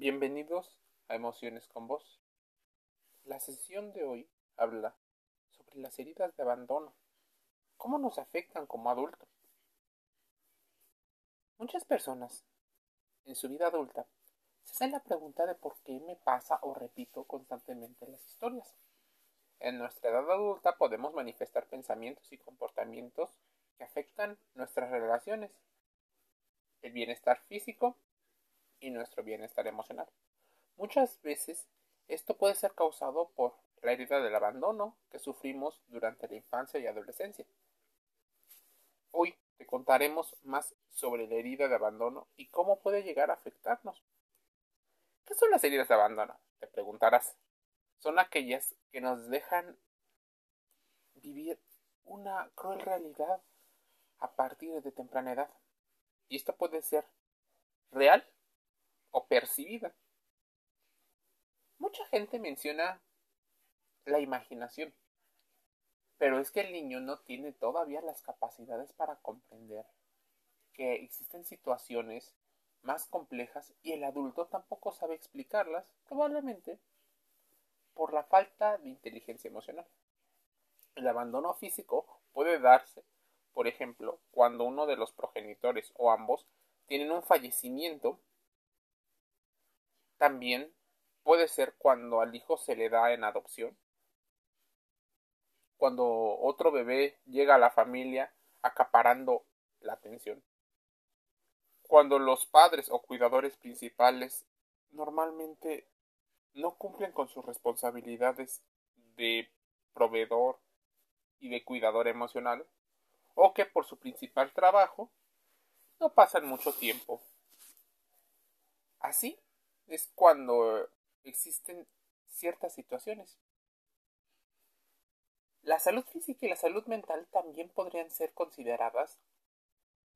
Bienvenidos a Emociones con Vos. La sesión de hoy habla sobre las heridas de abandono. ¿Cómo nos afectan como adultos? Muchas personas en su vida adulta se hacen la pregunta de por qué me pasa o repito constantemente las historias. En nuestra edad adulta podemos manifestar pensamientos y comportamientos que afectan nuestras relaciones, el bienestar físico y nuestro bienestar emocional. Muchas veces esto puede ser causado por la herida del abandono que sufrimos durante la infancia y adolescencia. Hoy te contaremos más sobre la herida de abandono y cómo puede llegar a afectarnos. ¿Qué son las heridas de abandono? Te preguntarás. Son aquellas que nos dejan vivir una cruel realidad a partir de temprana edad. Y esto puede ser real o percibida. Mucha gente menciona la imaginación, pero es que el niño no tiene todavía las capacidades para comprender que existen situaciones más complejas y el adulto tampoco sabe explicarlas, probablemente por la falta de inteligencia emocional. El abandono físico puede darse, por ejemplo, cuando uno de los progenitores o ambos tienen un fallecimiento también puede ser cuando al hijo se le da en adopción, cuando otro bebé llega a la familia acaparando la atención, cuando los padres o cuidadores principales normalmente no cumplen con sus responsabilidades de proveedor y de cuidador emocional, o que por su principal trabajo no pasan mucho tiempo. Así es cuando existen ciertas situaciones. La salud física y la salud mental también podrían ser consideradas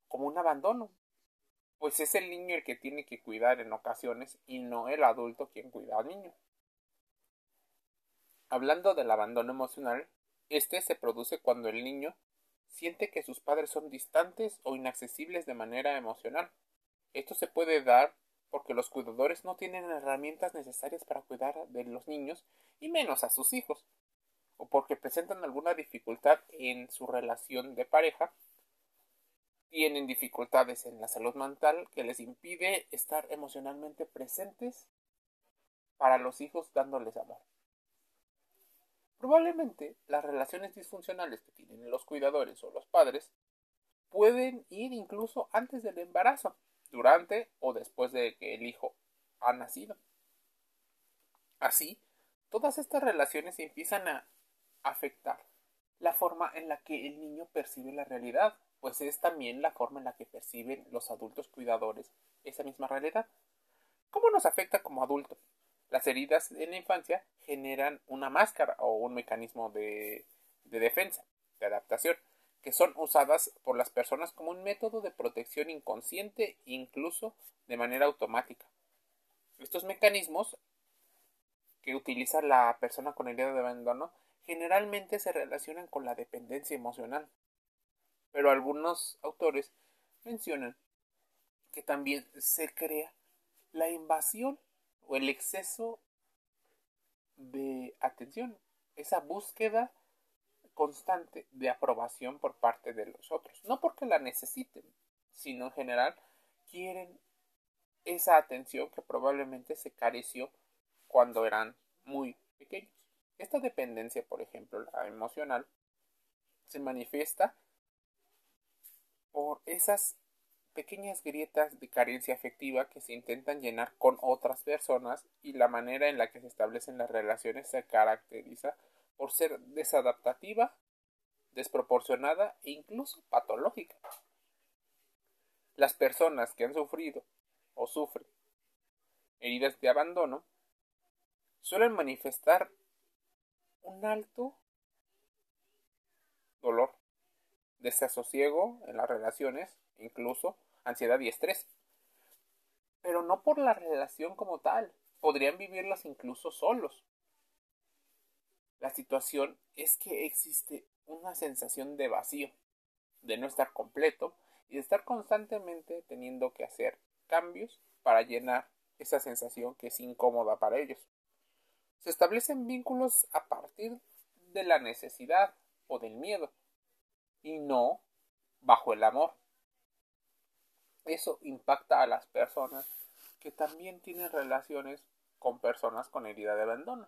como un abandono, pues es el niño el que tiene que cuidar en ocasiones y no el adulto quien cuida al niño. Hablando del abandono emocional, este se produce cuando el niño siente que sus padres son distantes o inaccesibles de manera emocional. Esto se puede dar porque los cuidadores no tienen herramientas necesarias para cuidar de los niños y menos a sus hijos, o porque presentan alguna dificultad en su relación de pareja, tienen dificultades en la salud mental que les impide estar emocionalmente presentes para los hijos dándoles amor. Probablemente las relaciones disfuncionales que tienen los cuidadores o los padres pueden ir incluso antes del embarazo durante o después de que el hijo ha nacido. Así, todas estas relaciones empiezan a afectar la forma en la que el niño percibe la realidad, pues es también la forma en la que perciben los adultos cuidadores esa misma realidad. ¿Cómo nos afecta como adulto? Las heridas en la infancia generan una máscara o un mecanismo de defensa, de adaptación, que son usadas por las personas como un método de protección inconsciente incluso de manera automática. Estos mecanismos que utiliza la persona con herida de abandono generalmente se relacionan con la dependencia emocional. Pero algunos autores mencionan que también se crea la invasión o el exceso de atención, esa búsqueda constante de aprobación por parte de los otros. No porque la necesiten, sino en general quieren esa atención que probablemente se careció cuando eran muy pequeños. Esta dependencia, por ejemplo, la emocional, se manifiesta por esas pequeñas grietas de carencia afectiva que se intentan llenar con otras personas y la manera en la que se establecen las relaciones se caracteriza por ser desadaptativa, desproporcionada e incluso patológica. Las personas que han sufrido o sufren heridas de abandono suelen manifestar un alto dolor, desasosiego en las relaciones, incluso ansiedad y estrés. Pero no por la relación como tal, podrían vivirlas incluso solos, la situación es que existe una sensación de vacío, de no estar completo y de estar constantemente teniendo que hacer cambios para llenar esa sensación que es incómoda para ellos. Se establecen vínculos a partir de la necesidad o del miedo y no bajo el amor. Eso impacta a las personas que también tienen relaciones con personas con herida de abandono.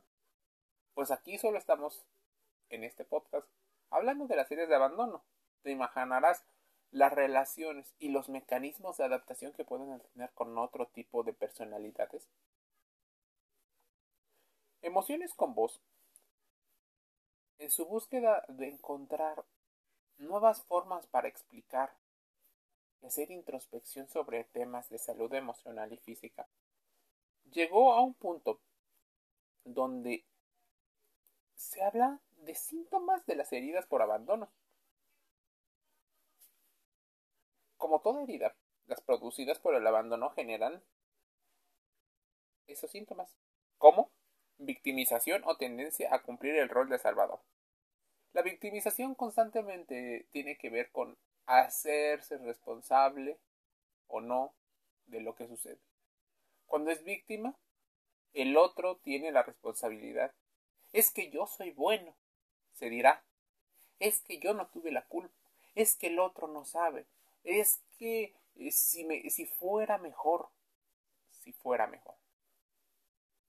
Pues aquí solo estamos en este podcast hablando de las heridas de abandono. Te imaginarás las relaciones y los mecanismos de adaptación que pueden tener con otro tipo de personalidades. Emociones con voz. En su búsqueda de encontrar nuevas formas para explicar y hacer introspección sobre temas de salud emocional y física, llegó a un punto donde se habla de síntomas de las heridas por abandono. Como toda herida, las producidas por el abandono generan esos síntomas, como victimización o tendencia a cumplir el rol de salvador. La victimización constantemente tiene que ver con hacerse responsable o no de lo que sucede. Cuando es víctima, el otro tiene la responsabilidad. Es que yo soy bueno, se dirá. Es que yo no tuve la culpa. Es que el otro no sabe. Es que eh, si, me, si fuera mejor, si fuera mejor.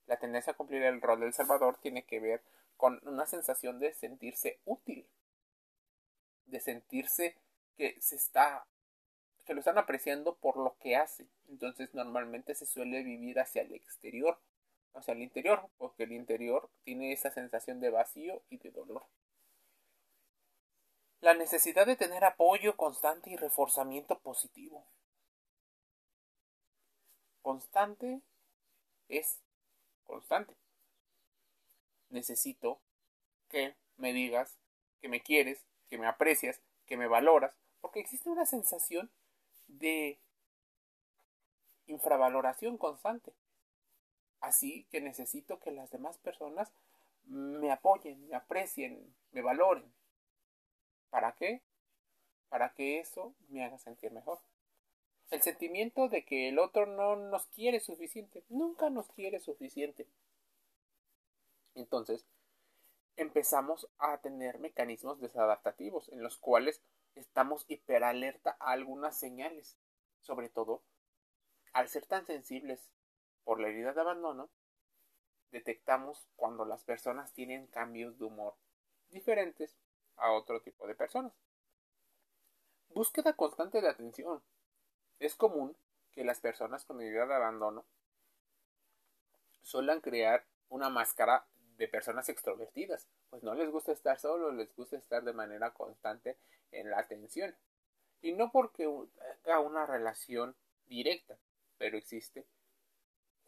La tendencia a cumplir el rol del Salvador tiene que ver con una sensación de sentirse útil, de sentirse que se está que lo están apreciando por lo que hace. Entonces normalmente se suele vivir hacia el exterior, hacia el interior, porque el interior tiene esa sensación de vacío y de dolor. La necesidad de tener apoyo constante y reforzamiento positivo. Constante es constante. Necesito que me digas que me quieres, que me aprecias, que me valoras, porque existe una sensación de infravaloración constante. Así que necesito que las demás personas me apoyen, me aprecien, me valoren. ¿Para qué? Para que eso me haga sentir mejor. El sentimiento de que el otro no nos quiere suficiente, nunca nos quiere suficiente. Entonces, empezamos a tener mecanismos desadaptativos en los cuales estamos hiperalerta a algunas señales, sobre todo al ser tan sensibles por la herida de abandono, detectamos cuando las personas tienen cambios de humor diferentes a otro tipo de personas. Búsqueda constante de atención. Es común que las personas con herida de abandono suelen crear una máscara de personas extrovertidas, pues no les gusta estar solos, les gusta estar de manera constante en la atención. Y no porque haga una relación directa, pero existe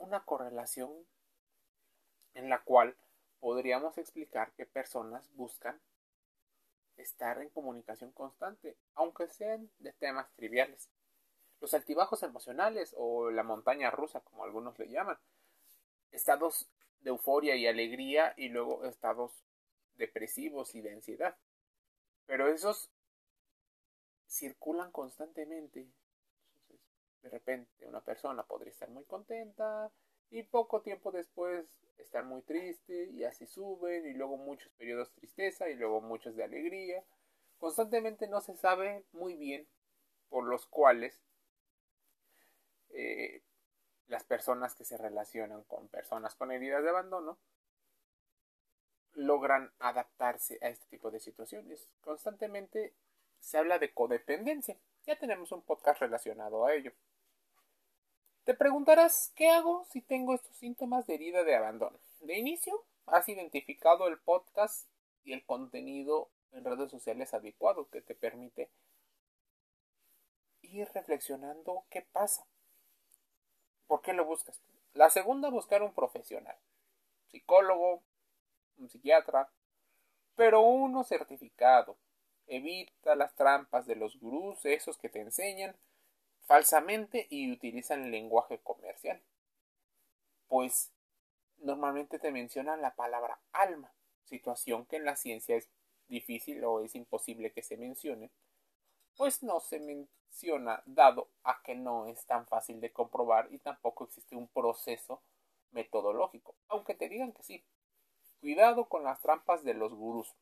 una correlación en la cual podríamos explicar que personas buscan estar en comunicación constante, aunque sean de temas triviales. Los altibajos emocionales o la montaña rusa, como algunos le llaman, estados de euforia y alegría y luego estados depresivos y de ansiedad. Pero esos circulan constantemente. De repente una persona podría estar muy contenta y poco tiempo después estar muy triste y así suben y luego muchos periodos de tristeza y luego muchos de alegría. Constantemente no se sabe muy bien por los cuales eh, las personas que se relacionan con personas con heridas de abandono logran adaptarse a este tipo de situaciones. Constantemente se habla de codependencia. Ya tenemos un podcast relacionado a ello. Te preguntarás, ¿qué hago si tengo estos síntomas de herida de abandono? De inicio, has identificado el podcast y el contenido en redes sociales adecuado que te permite ir reflexionando qué pasa ¿Por qué lo buscas? La segunda, buscar un profesional. Psicólogo, un psiquiatra, pero uno certificado. Evita las trampas de los gurús, esos que te enseñan falsamente y utilizan lenguaje comercial. Pues normalmente te mencionan la palabra alma, situación que en la ciencia es difícil o es imposible que se mencione, pues no se menciona dado a que no es tan fácil de comprobar y tampoco existe un proceso metodológico, aunque te digan que sí. Cuidado con las trampas de los gurús.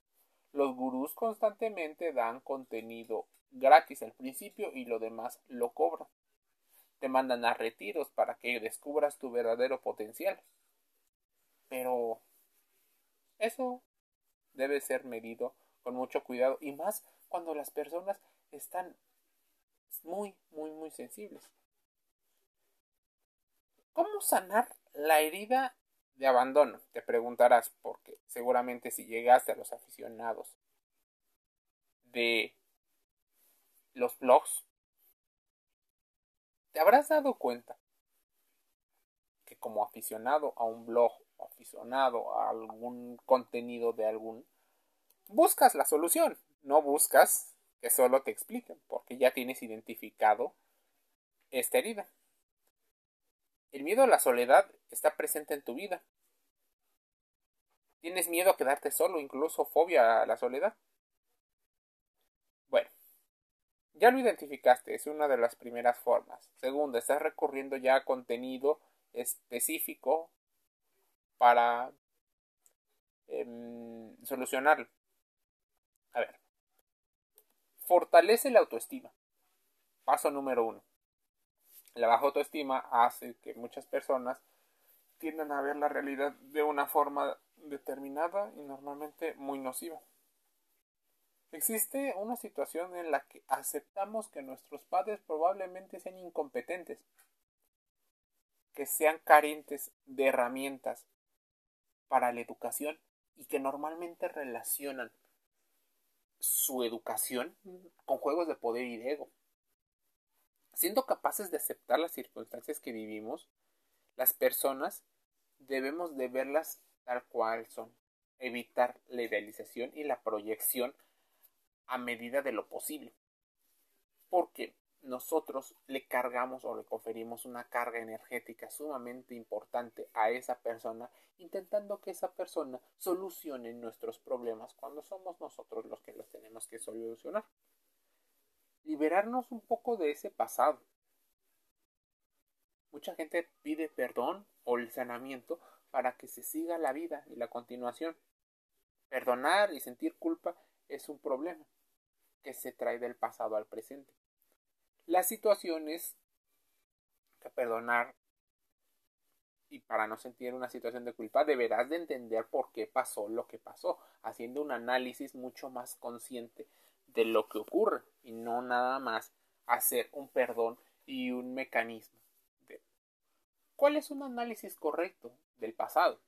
Los gurús constantemente dan contenido gratis al principio y lo demás lo cobran. Te mandan a retiros para que descubras tu verdadero potencial. Pero eso debe ser medido con mucho cuidado y más cuando las personas están muy, muy, muy sensibles. ¿Cómo sanar la herida de abandono? Te preguntarás, porque seguramente si llegaste a los aficionados de los blogs, te habrás dado cuenta que como aficionado a un blog aficionado a algún contenido de algún, buscas la solución, no buscas que solo te expliquen, porque ya tienes identificado esta herida. El miedo a la soledad está presente en tu vida. ¿Tienes miedo a quedarte solo, incluso fobia a la soledad? Bueno, ya lo identificaste, es una de las primeras formas. Segunda, estás recurriendo ya a contenido específico para em, solucionarlo. A ver, fortalece la autoestima. Paso número uno. La baja autoestima hace que muchas personas tiendan a ver la realidad de una forma determinada y normalmente muy nociva. Existe una situación en la que aceptamos que nuestros padres probablemente sean incompetentes, que sean carentes de herramientas para la educación y que normalmente relacionan su educación con juegos de poder y de ego. Siendo capaces de aceptar las circunstancias que vivimos, las personas debemos de verlas tal cual son, evitar la idealización y la proyección a medida de lo posible. Porque nosotros le cargamos o le conferimos una carga energética sumamente importante a esa persona, intentando que esa persona solucione nuestros problemas cuando somos nosotros los que los tenemos que solucionar. Liberarnos un poco de ese pasado. Mucha gente pide perdón o el sanamiento para que se siga la vida y la continuación. Perdonar y sentir culpa es un problema que se trae del pasado al presente. Las situaciones que perdonar y para no sentir una situación de culpa deberás de entender por qué pasó lo que pasó, haciendo un análisis mucho más consciente de lo que ocurre y no nada más hacer un perdón y un mecanismo. ¿Cuál es un análisis correcto del pasado?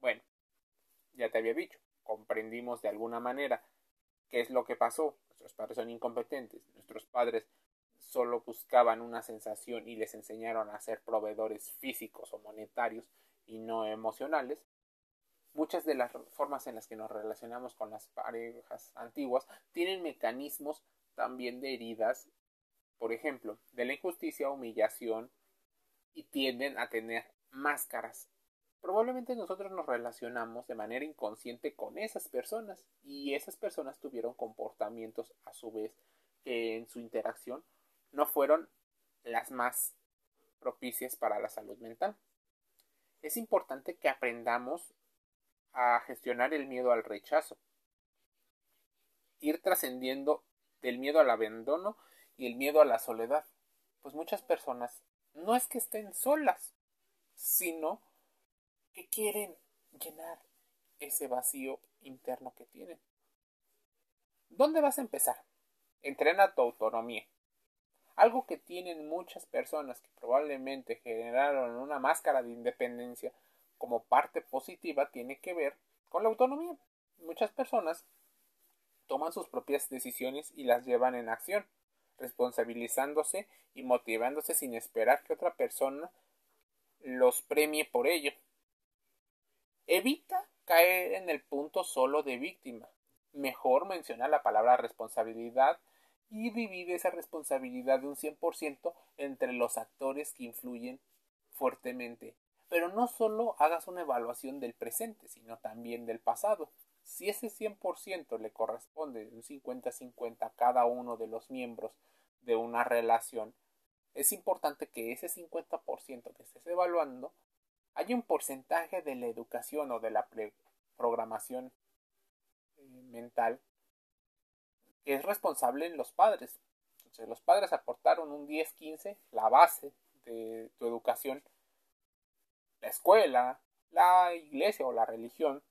Bueno, ya te había dicho, comprendimos de alguna manera qué es lo que pasó. Nuestros padres son incompetentes, nuestros padres solo buscaban una sensación y les enseñaron a ser proveedores físicos o monetarios y no emocionales, muchas de las formas en las que nos relacionamos con las parejas antiguas tienen mecanismos también de heridas, por ejemplo, de la injusticia, humillación, y tienden a tener máscaras. Probablemente nosotros nos relacionamos de manera inconsciente con esas personas y esas personas tuvieron comportamientos a su vez que en su interacción no fueron las más propicias para la salud mental. Es importante que aprendamos a gestionar el miedo al rechazo, ir trascendiendo del miedo al abandono y el miedo a la soledad, pues muchas personas no es que estén solas, sino que quieren llenar ese vacío interno que tienen. ¿Dónde vas a empezar? Entrena tu autonomía. Algo que tienen muchas personas que probablemente generaron una máscara de independencia como parte positiva tiene que ver con la autonomía. Muchas personas toman sus propias decisiones y las llevan en acción, responsabilizándose y motivándose sin esperar que otra persona los premie por ello. Evita caer en el punto solo de víctima. Mejor menciona la palabra responsabilidad y divide esa responsabilidad de un 100% entre los actores que influyen fuertemente. Pero no solo hagas una evaluación del presente, sino también del pasado. Si ese 100% le corresponde un 50-50 a cada uno de los miembros de una relación, es importante que ese 50% que estés evaluando haya un porcentaje de la educación o de la programación eh, mental que es responsable en los padres. Entonces, los padres aportaron un 10-15, la base de tu educación, la escuela, la iglesia o la religión,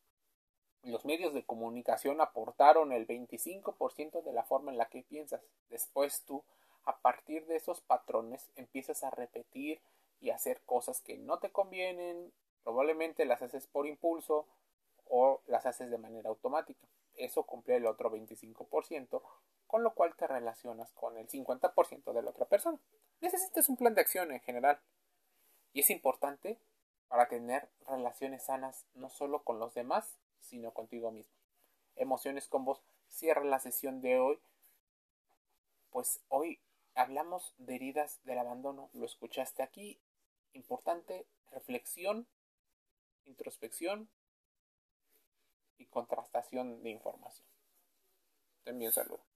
los medios de comunicación aportaron el 25% de la forma en la que piensas. Después tú, a partir de esos patrones, empiezas a repetir y hacer cosas que no te convienen, probablemente las haces por impulso o las haces de manera automática. Eso cumple el otro 25%, con lo cual te relacionas con el 50% de la otra persona. Necesitas un plan de acción en general. Y es importante para tener relaciones sanas no solo con los demás, sino contigo mismo. Emociones con vos. Cierra la sesión de hoy. Pues hoy hablamos de heridas del abandono. Lo escuchaste aquí. Importante reflexión, introspección y contrastación de información. Un saludo.